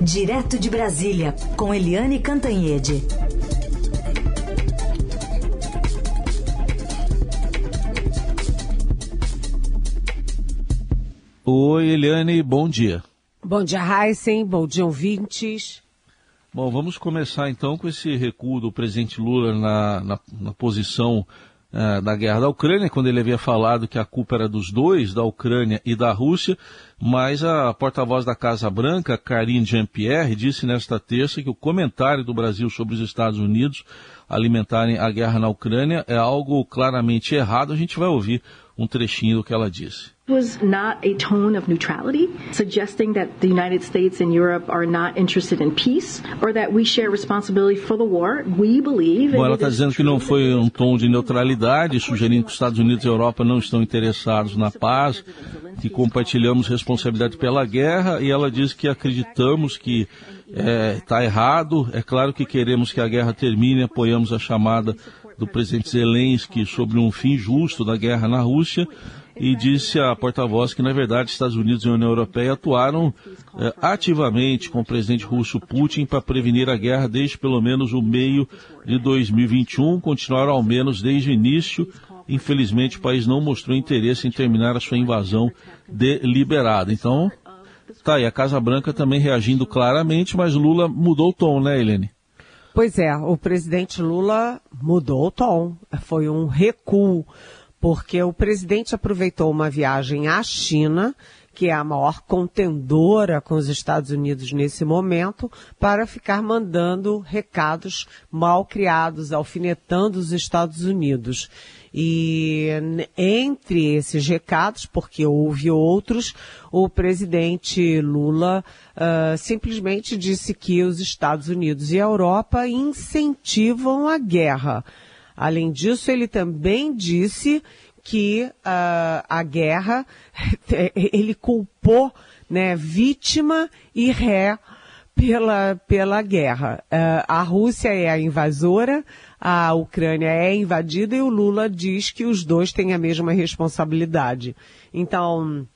Direto de Brasília, com Eliane Cantanhede. Oi, Eliane, bom dia. Bom dia, Heisen. Bom dia, ouvintes. Bom, vamos começar então com esse recuo do presidente Lula na, na, na posição uh, da guerra da Ucrânia, quando ele havia falado que a culpa era dos dois, da Ucrânia e da Rússia, mas a porta-voz da Casa Branca, Karine Jean-Pierre, disse nesta terça que o comentário do Brasil sobre os Estados Unidos alimentarem a guerra na Ucrânia é algo claramente errado. A gente vai ouvir um trechinho do que ela disse. was not a tone of neutrality, suggesting that the United States and Europe are not interested in peace or that we share responsibility for the war. We believe. Bom, ela está dizendo que não foi um tom de neutralidade, sugerindo que os Estados Unidos e a Europa não estão interessados na paz, que compartilhamos responsabilidade pela guerra, e ela diz que acreditamos que está é, errado. É claro que queremos que a guerra termine, apoiamos a chamada do presidente Zelensky sobre um fim justo da guerra na Rússia e disse a porta-voz que, na verdade, Estados Unidos e União Europeia atuaram eh, ativamente com o presidente russo Putin para prevenir a guerra desde pelo menos o meio de 2021, continuaram ao menos desde o início. Infelizmente, o país não mostrou interesse em terminar a sua invasão deliberada. Então, tá aí, a Casa Branca também reagindo claramente, mas Lula mudou o tom, né, Helene? Pois é, o presidente Lula mudou o tom. Foi um recuo porque o presidente aproveitou uma viagem à China, que é a maior contendora com os Estados Unidos nesse momento, para ficar mandando recados mal criados, alfinetando os Estados Unidos. E entre esses recados, porque houve outros, o presidente Lula uh, simplesmente disse que os Estados Unidos e a Europa incentivam a guerra. Além disso, ele também disse que uh, a guerra, ele culpou né, vítima e ré pela, pela guerra. Uh, a Rússia é a invasora, a Ucrânia é invadida e o Lula diz que os dois têm a mesma responsabilidade. Então,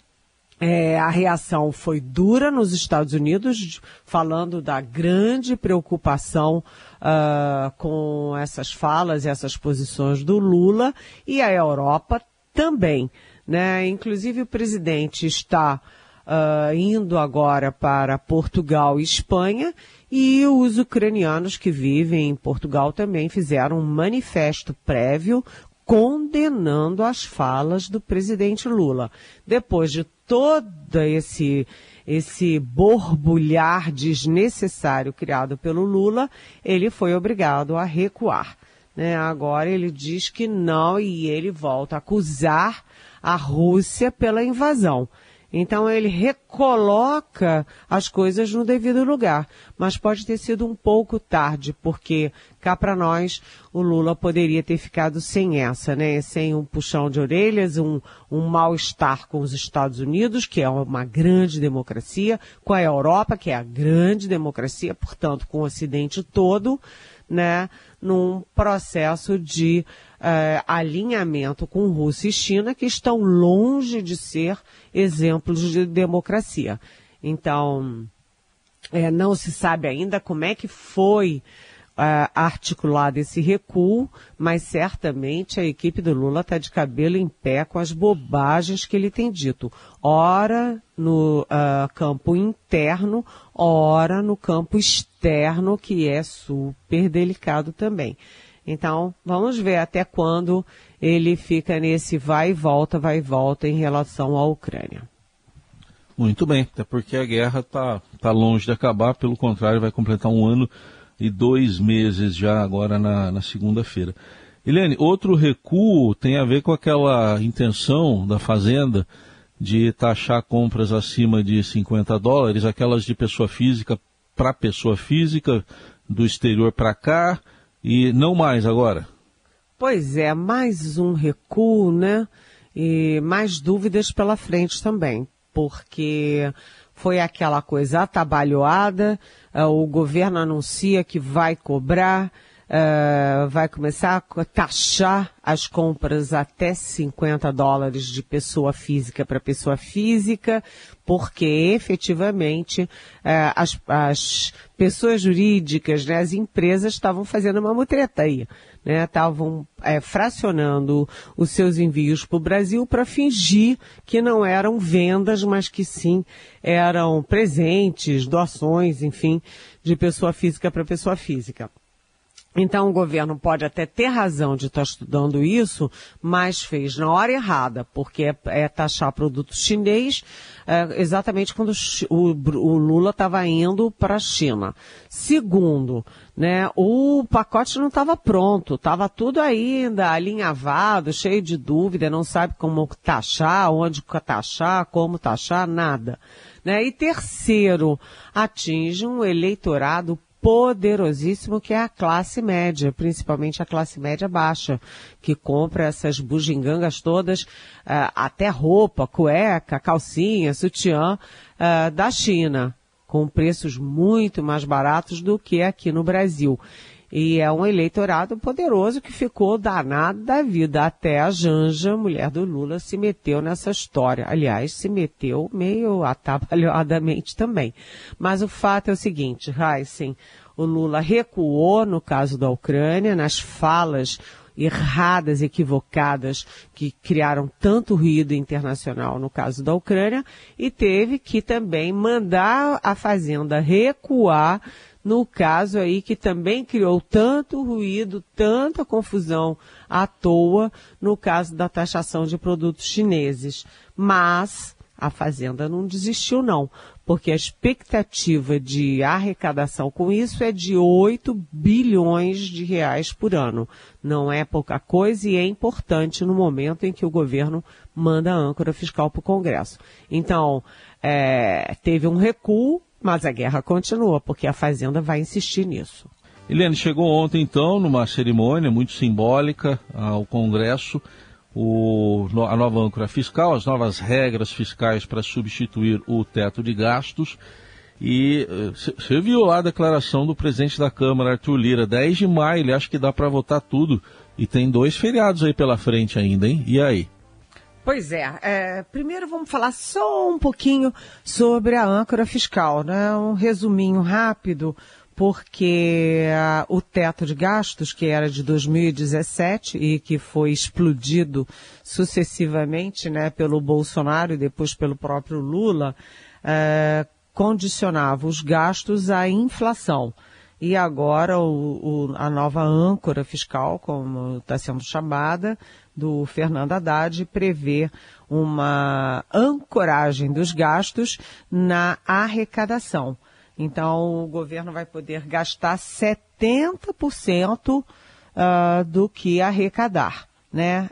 é, a reação foi dura nos Estados Unidos, falando da grande preocupação uh, com essas falas e essas posições do Lula, e a Europa também. Né? Inclusive o presidente está uh, indo agora para Portugal e Espanha, e os ucranianos que vivem em Portugal também fizeram um manifesto prévio condenando as falas do presidente Lula. Depois de todo esse esse borbulhar desnecessário criado pelo Lula, ele foi obrigado a recuar. Né? Agora ele diz que não e ele volta a acusar a Rússia pela invasão. Então ele recoloca as coisas no devido lugar. Mas pode ter sido um pouco tarde, porque cá para nós o Lula poderia ter ficado sem essa, né? Sem um puxão de orelhas, um, um mal-estar com os Estados Unidos, que é uma grande democracia, com a Europa, que é a grande democracia, portanto, com o Ocidente todo, né? Num processo de uh, alinhamento com Rússia e China, que estão longe de ser exemplos de democracia. Então, é, não se sabe ainda como é que foi uh, articulado esse recuo, mas certamente a equipe do Lula está de cabelo em pé com as bobagens que ele tem dito. Ora no uh, campo interno, ora no campo externo, que é super delicado também. Então, vamos ver até quando ele fica nesse vai e volta, vai e volta em relação à Ucrânia. Muito bem, até porque a guerra está tá longe de acabar, pelo contrário, vai completar um ano e dois meses já agora na, na segunda-feira. Helene, outro recuo tem a ver com aquela intenção da Fazenda de taxar compras acima de 50 dólares, aquelas de pessoa física para pessoa física, do exterior para cá, e não mais agora. Pois é, mais um recuo, né? E mais dúvidas pela frente também, porque foi aquela coisa atabalhoada, eh, o governo anuncia que vai cobrar, uh, vai começar a taxar as compras até 50 dólares de pessoa física para pessoa física, porque efetivamente uh, as, as, pessoas jurídicas, né, as empresas estavam fazendo uma mutreta aí. Estavam né, é, fracionando os seus envios para o Brasil para fingir que não eram vendas, mas que sim eram presentes, doações, enfim, de pessoa física para pessoa física. Então o governo pode até ter razão de estar estudando isso, mas fez na hora errada, porque é, é taxar produto chinês é, exatamente quando o, o Lula estava indo para a China. Segundo, né, o pacote não estava pronto, estava tudo ainda alinhavado, cheio de dúvida, não sabe como taxar, onde taxar, como taxar, nada. Né? E terceiro, atinge um eleitorado poderosíssimo que é a classe média, principalmente a classe média baixa, que compra essas bugigangas todas, uh, até roupa, cueca, calcinha, sutiã, uh, da China, com preços muito mais baratos do que aqui no Brasil. E é um eleitorado poderoso que ficou danado da vida. Até a Janja, mulher do Lula, se meteu nessa história. Aliás, se meteu meio atabalhadamente também. Mas o fato é o seguinte, Heisen, o Lula recuou no caso da Ucrânia, nas falas erradas, equivocadas, que criaram tanto ruído internacional no caso da Ucrânia, e teve que também mandar a Fazenda recuar no caso aí que também criou tanto ruído, tanta confusão à toa, no caso da taxação de produtos chineses. Mas a Fazenda não desistiu não, porque a expectativa de arrecadação com isso é de 8 bilhões de reais por ano. Não é pouca coisa e é importante no momento em que o governo manda a âncora fiscal para o Congresso. Então, é, teve um recuo, mas a guerra continua, porque a Fazenda vai insistir nisso. Eliane, chegou ontem, então, numa cerimônia muito simbólica ao Congresso, o, a nova âncora fiscal, as novas regras fiscais para substituir o teto de gastos. E você eh, viu lá a declaração do presidente da Câmara, Arthur Lira, 10 de maio, ele acha que dá para votar tudo. E tem dois feriados aí pela frente ainda, hein? E aí? Pois é, é, primeiro vamos falar só um pouquinho sobre a âncora fiscal, né? Um resuminho rápido, porque uh, o teto de gastos, que era de 2017 e que foi explodido sucessivamente, né, pelo Bolsonaro e depois pelo próprio Lula, uh, condicionava os gastos à inflação. E agora o, o, a nova âncora fiscal, como está sendo chamada, do Fernando Haddad prevê uma ancoragem dos gastos na arrecadação. Então, o governo vai poder gastar 70% uh, ah, do que arrecadar. Né?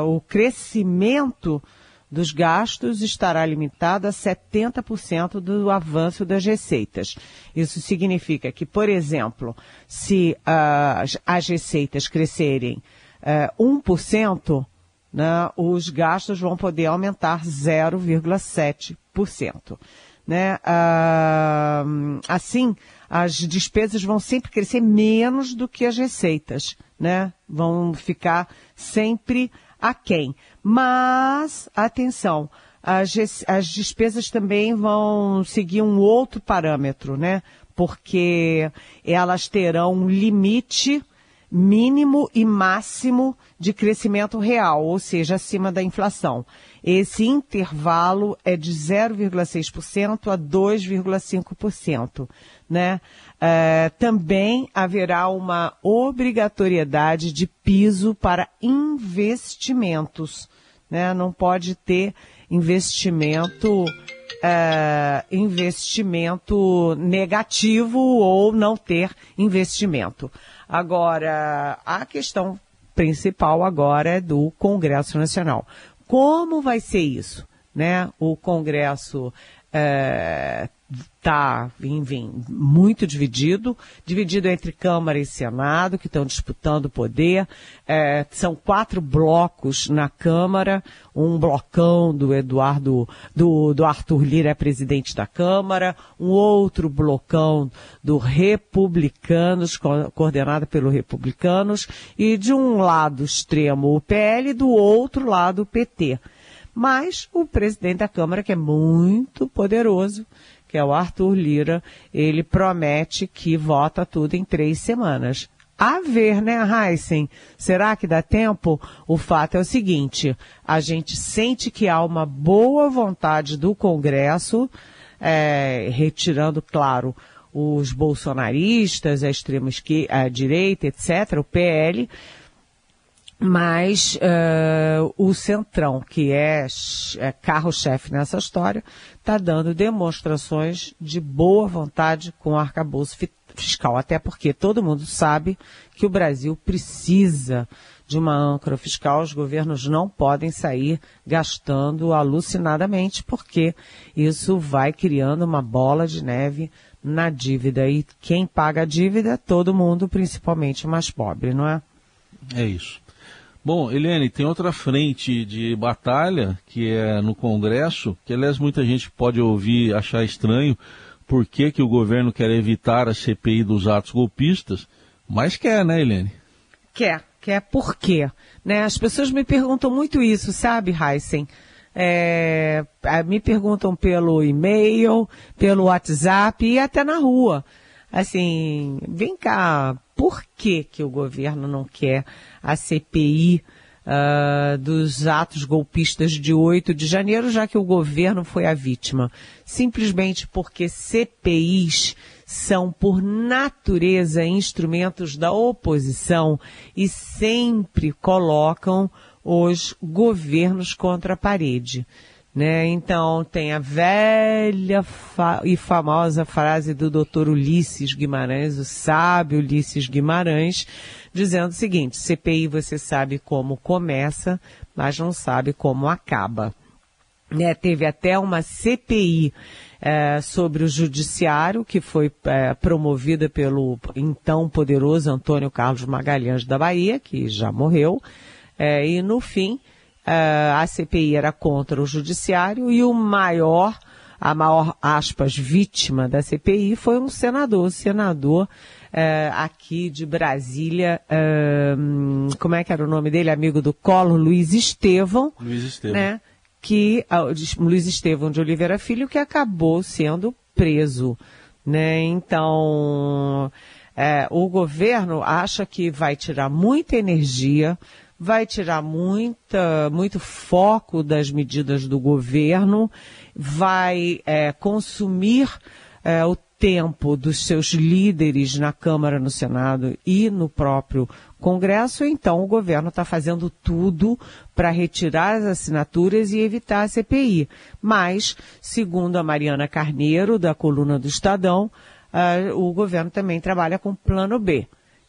Uh, o crescimento dos gastos estará limitado a 70% do avanço das receitas. Isso significa que, por exemplo, se uh, as receitas crescerem é, 1%, né, os gastos vão poder aumentar 0,7%. Né? Ah, assim, as despesas vão sempre crescer menos do que as receitas, né? Vão ficar sempre aquém. Mas, atenção, as, as despesas também vão seguir um outro parâmetro, né? Porque elas terão um limite mínimo e máximo de crescimento real, ou seja, acima da inflação. Esse intervalo é de 0,6% a 2,5%. Né? É, também haverá uma obrigatoriedade de piso para investimentos. Né? Não pode ter investimento é, investimento negativo ou não ter investimento. Agora, a questão principal agora é do Congresso Nacional. Como vai ser isso? Né? O Congresso é, está, enfim, muito dividido, dividido entre Câmara e Senado, que estão disputando o poder. É, são quatro blocos na Câmara, um blocão do Eduardo, do, do Arthur Lira é presidente da Câmara, um outro blocão do Republicanos, co coordenado pelo Republicanos, e de um lado extremo o PL, do outro lado o PT. Mas o presidente da Câmara, que é muito poderoso, que é o Arthur Lira, ele promete que vota tudo em três semanas. A ver, né, Heisen? Será que dá tempo? O fato é o seguinte, a gente sente que há uma boa vontade do Congresso, é, retirando, claro, os bolsonaristas, a extrema esquerda, a direita, etc., o PL, mas uh, o Centrão, que é, é carro-chefe nessa história, está dando demonstrações de boa vontade com o arcabouço fiscal, até porque todo mundo sabe que o Brasil precisa de uma âncora fiscal, os governos não podem sair gastando alucinadamente, porque isso vai criando uma bola de neve na dívida. E quem paga a dívida? Todo mundo, principalmente o mais pobre, não é? É isso. Bom, Eliane, tem outra frente de batalha, que é no Congresso, que aliás muita gente pode ouvir achar estranho por que, que o governo quer evitar a CPI dos atos golpistas, mas quer, né, Eliane? Quer, quer por quê? Né? As pessoas me perguntam muito isso, sabe, Heisen? É, me perguntam pelo e-mail, pelo WhatsApp e até na rua. Assim, vem cá, por que, que o governo não quer a CPI uh, ah, dos atos golpistas de 8 de janeiro, já que o governo foi a vítima? Simplesmente porque CPIs são, por natureza, instrumentos da oposição e sempre colocam os governos contra a parede. Né? Então tem a velha fa e famosa frase do Dr. Ulisses Guimarães, o sábio Ulisses Guimarães, dizendo o seguinte: CPI você sabe como começa, mas não sabe como acaba. Né? Teve até uma CPI é, sobre o judiciário que foi é, promovida pelo então poderoso Antônio Carlos Magalhães da Bahia, que já morreu, é, e no fim a CPI era contra o judiciário e o maior, a maior, aspas, vítima da CPI foi um senador, senador Uh, aqui de Brasília, uh, como é que era o nome dele? Amigo do Colo, Luiz Estevão. Luiz Estevão. Né? Que, Luiz Estevão de Oliveira Filho, que acabou sendo preso. Né? Então, o governo acha que vai tirar muita energia vai tirar muita, muito foco das medidas do governo, vai é, consumir é, o tempo dos seus líderes na Câmara, no Senado e no próprio Congresso, então o governo está fazendo tudo para retirar as assinaturas e evitar a CPI. Mas, segundo a Mariana Carneiro, da coluna do Estadão, uh, o governo também trabalha com plano B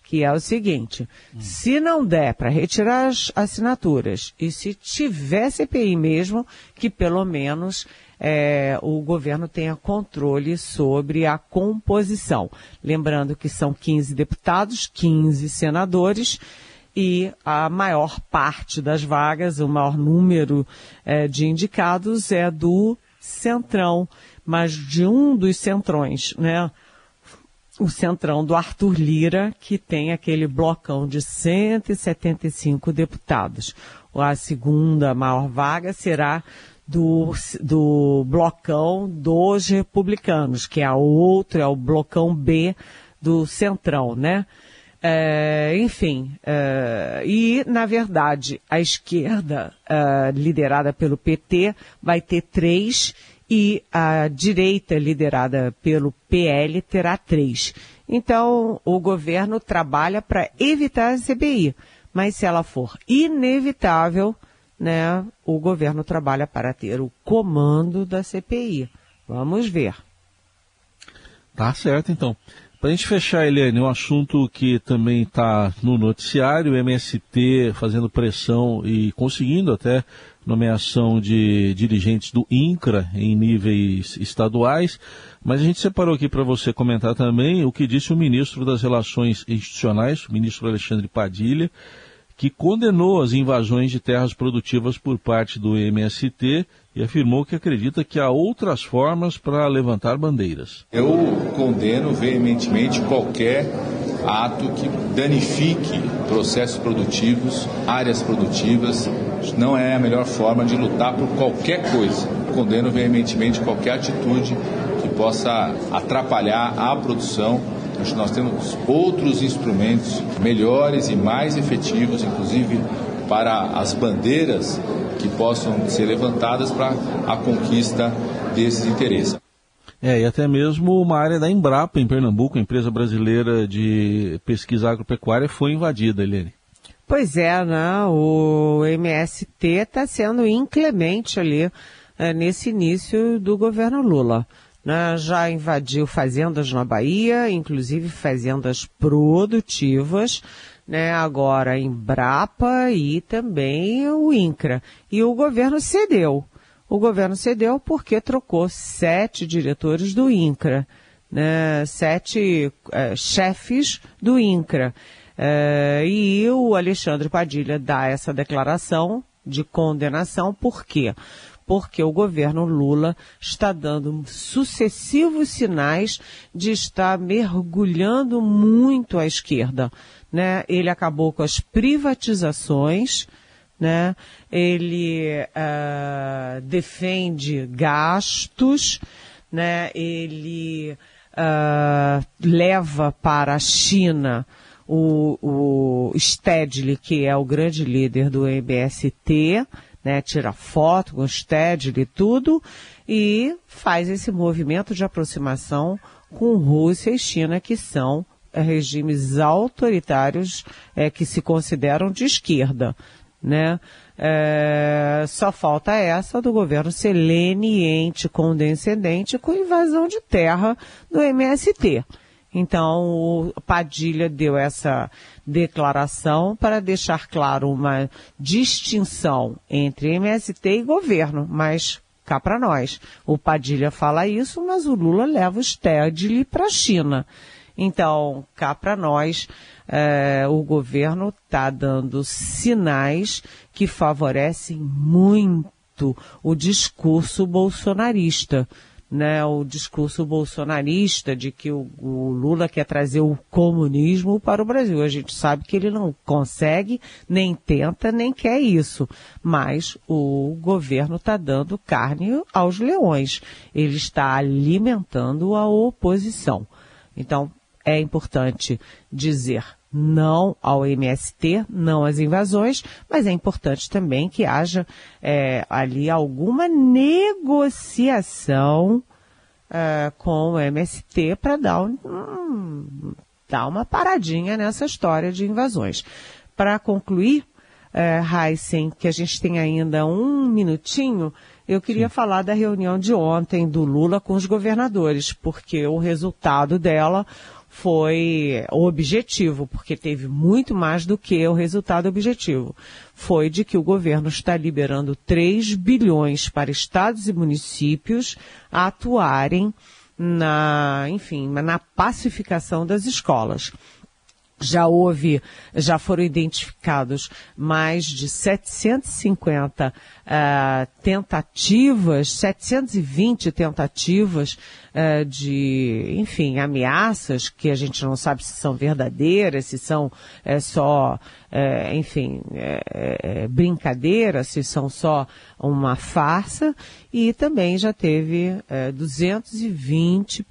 que é o seguinte: hum. se não der para retirar as assinaturas e se tiver CPI mesmo, que pelo menos é, o governo tenha controle sobre a composição. Lembrando que são 15 deputados, 15 senadores e a maior parte das vagas, o maior número é, de indicados é do Centrão, mas de um dos centrões, né? O centrão do Arthur Lira, que tem aquele blocão de 175 deputados. A segunda maior vaga será do, do blocão dos republicanos, que é a outra, é o blocão B do centrão, né? É, enfim, é, e na verdade a esquerda, é, liderada pelo PT, vai ter três e a direita, liderada pelo PL, terá três. Então, o governo trabalha para evitar a CPI. Mas se ela for inevitável, né, o governo trabalha para ter o comando da CPI. Vamos ver. Tá certo, então. Para a gente fechar, Eliane, um assunto que também está no noticiário, o MST fazendo pressão e conseguindo até nomeação de dirigentes do INCRA em níveis estaduais, mas a gente separou aqui para você comentar também o que disse o ministro das Relações Institucionais, o ministro Alexandre Padilha, que condenou as invasões de terras produtivas por parte do MST e afirmou que acredita que há outras formas para levantar bandeiras. Eu condeno veementemente qualquer ato que danifique processos produtivos, áreas produtivas. Não é a melhor forma de lutar por qualquer coisa. Condeno veementemente qualquer atitude que possa atrapalhar a produção nós temos outros instrumentos melhores e mais efetivos, inclusive para as bandeiras que possam ser levantadas para a conquista desses interesses. É, e até mesmo uma área da Embrapa em Pernambuco, a empresa brasileira de pesquisa agropecuária, foi invadida, Helene. Pois é, né? O MST está sendo inclemente ali é, nesse início do governo Lula né, já invadiu fazendas na Bahia, inclusive fazendas produtivas, né, agora em Brapa e também o INCRA. E o governo cedeu. O governo cedeu porque trocou sete diretores do INCRA, né, sete é, chefes do INCRA. É, e o Alexandre Padilha dá essa declaração de condenação, por quê? porque o governo Lula está dando sucessivos sinais de estar mergulhando muito à esquerda. Né? Ele acabou com as privatizações, né? ele uh, defende gastos, né? ele uh, leva para a China o, o Stedley, que é o grande líder do MST, né, tira foto com os TED e tudo, e faz esse movimento de aproximação com Rússia e China, que são regimes autoritários é, que se consideram de esquerda. Né? É, só falta essa do governo ser leniente, condescendente com invasão de terra do MST. Então, o Padilha deu essa declaração para deixar claro uma distinção entre MST e governo, mas cá para nós. O Padilha fala isso, mas o Lula leva o Stedley para a China. Então, cá para nós, é, o governo está dando sinais que favorecem muito o discurso bolsonarista né, o discurso bolsonarista de que o, o, Lula quer trazer o comunismo para o Brasil. A gente sabe que ele não consegue, nem tenta, nem quer isso. Mas o governo está dando carne aos leões. Ele está alimentando a oposição. Então, é importante dizer não ao MST, não às invasões, mas é importante também que haja é, ali alguma negociação é, com o MST para dar, um, dar uma paradinha nessa história de invasões. Para concluir, é, Heisen, que a gente tem ainda um minutinho, eu queria Sim. falar da reunião de ontem do Lula com os governadores, porque o resultado dela foi o objetivo, porque teve muito mais do que o resultado objetivo. Foi de que o governo está liberando 3 bilhões para estados e municípios atuarem na, enfim, na pacificação das escolas já houve, já foram identificados mais de 750 uh, tentativas, 720 tentativas uh, de, enfim, ameaças que a gente não sabe se são verdadeiras, se são é, só, é, enfim, é, se são só uma farsa, e também já teve 220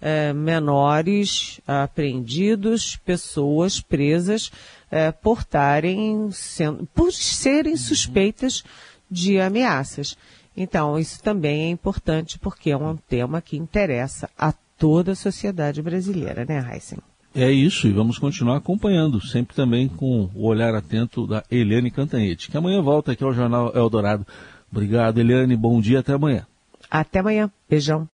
é, menores apreendidos, pessoas presas é, por, tarem, sendo, por serem suspeitas de ameaças. Então, isso também é importante porque é um tema que interessa a toda a sociedade brasileira, né, Heisen? É isso, e vamos continuar acompanhando, sempre também com o olhar atento da Eliane Cantanhete, que amanhã volta aqui ao Jornal Eldorado. Obrigado, Eliane, bom dia, até amanhã. Até amanhã, beijão.